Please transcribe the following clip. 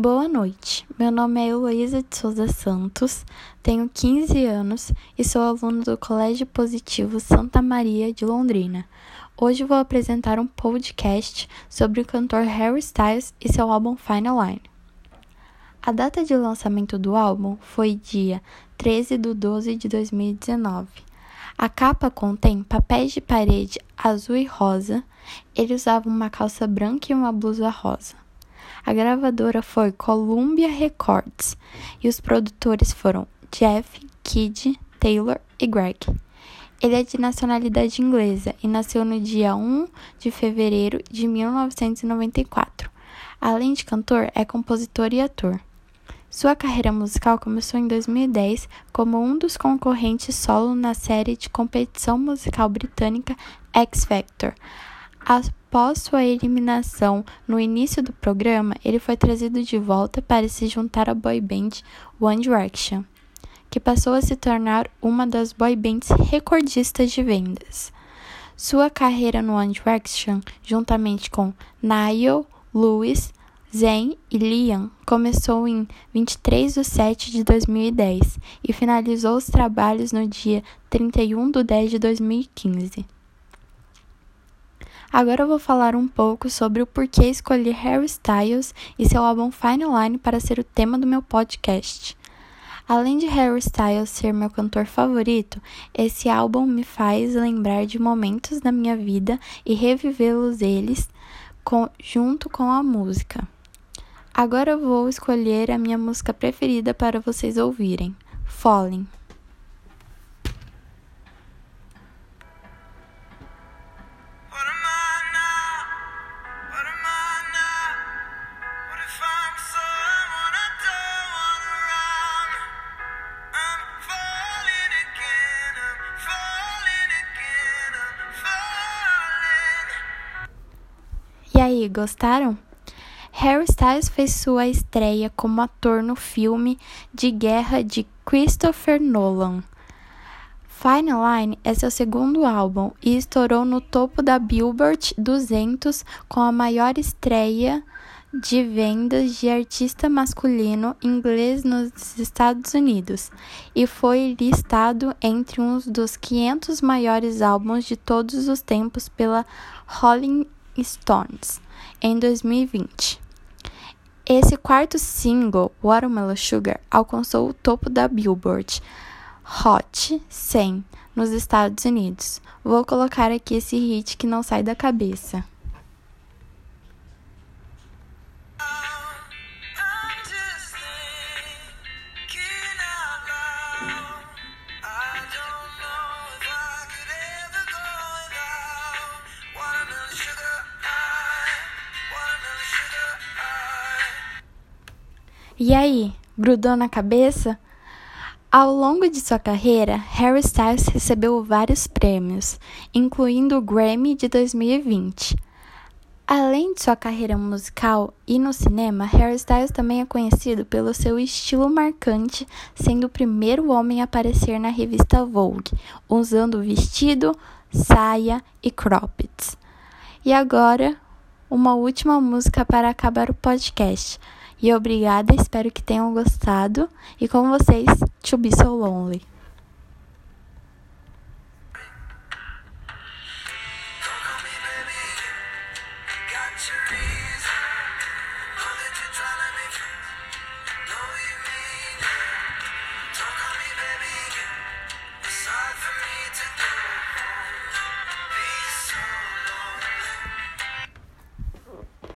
Boa noite, meu nome é Heloísa de Souza Santos, tenho 15 anos e sou aluna do Colégio Positivo Santa Maria de Londrina. Hoje vou apresentar um podcast sobre o cantor Harry Styles e seu álbum Final Line. A data de lançamento do álbum foi dia 13 de 12 de 2019. A capa contém papéis de parede azul e rosa. Ele usava uma calça branca e uma blusa rosa. A gravadora foi Columbia Records e os produtores foram Jeff, Kid, Taylor e Greg. Ele é de nacionalidade inglesa e nasceu no dia 1 de fevereiro de 1994. Além de cantor, é compositor e ator. Sua carreira musical começou em 2010 como um dos concorrentes solo na série de competição musical britânica X Factor. Após sua eliminação no início do programa, ele foi trazido de volta para se juntar à boy band One Direction, que passou a se tornar uma das boy bands recordistas de vendas. Sua carreira no One Direction, juntamente com Niall, Lewis, Zayn e Liam, começou em 23 de 7 de 2010 e finalizou os trabalhos no dia 31 de 10 de 2015. Agora eu vou falar um pouco sobre o porquê escolhi Harry Styles e seu álbum Fine Line para ser o tema do meu podcast. Além de Harry Styles ser meu cantor favorito, esse álbum me faz lembrar de momentos da minha vida e revivê-los eles com, junto com a música. Agora eu vou escolher a minha música preferida para vocês ouvirem, Falling. Aí, gostaram? Harry Styles fez sua estreia como ator no filme de guerra de Christopher Nolan. Final Line é seu segundo álbum e estourou no topo da Billboard 200 com a maior estreia de vendas de artista masculino inglês nos Estados Unidos e foi listado entre um dos 500 maiores álbuns de todos os tempos pela Rolling Stones em 2020. Esse quarto single, Watermelon Sugar, alcançou o topo da Billboard Hot 100 nos Estados Unidos. Vou colocar aqui esse hit que não sai da cabeça. E aí, grudou na cabeça? Ao longo de sua carreira, Harry Styles recebeu vários prêmios, incluindo o Grammy de 2020. Além de sua carreira musical e no cinema, Harry Styles também é conhecido pelo seu estilo marcante, sendo o primeiro homem a aparecer na revista Vogue, usando vestido, saia e croppeds. E agora, uma última música para acabar o podcast. E obrigada, espero que tenham gostado. E com vocês, To Be So Lonely. Don't call me baby, got to read.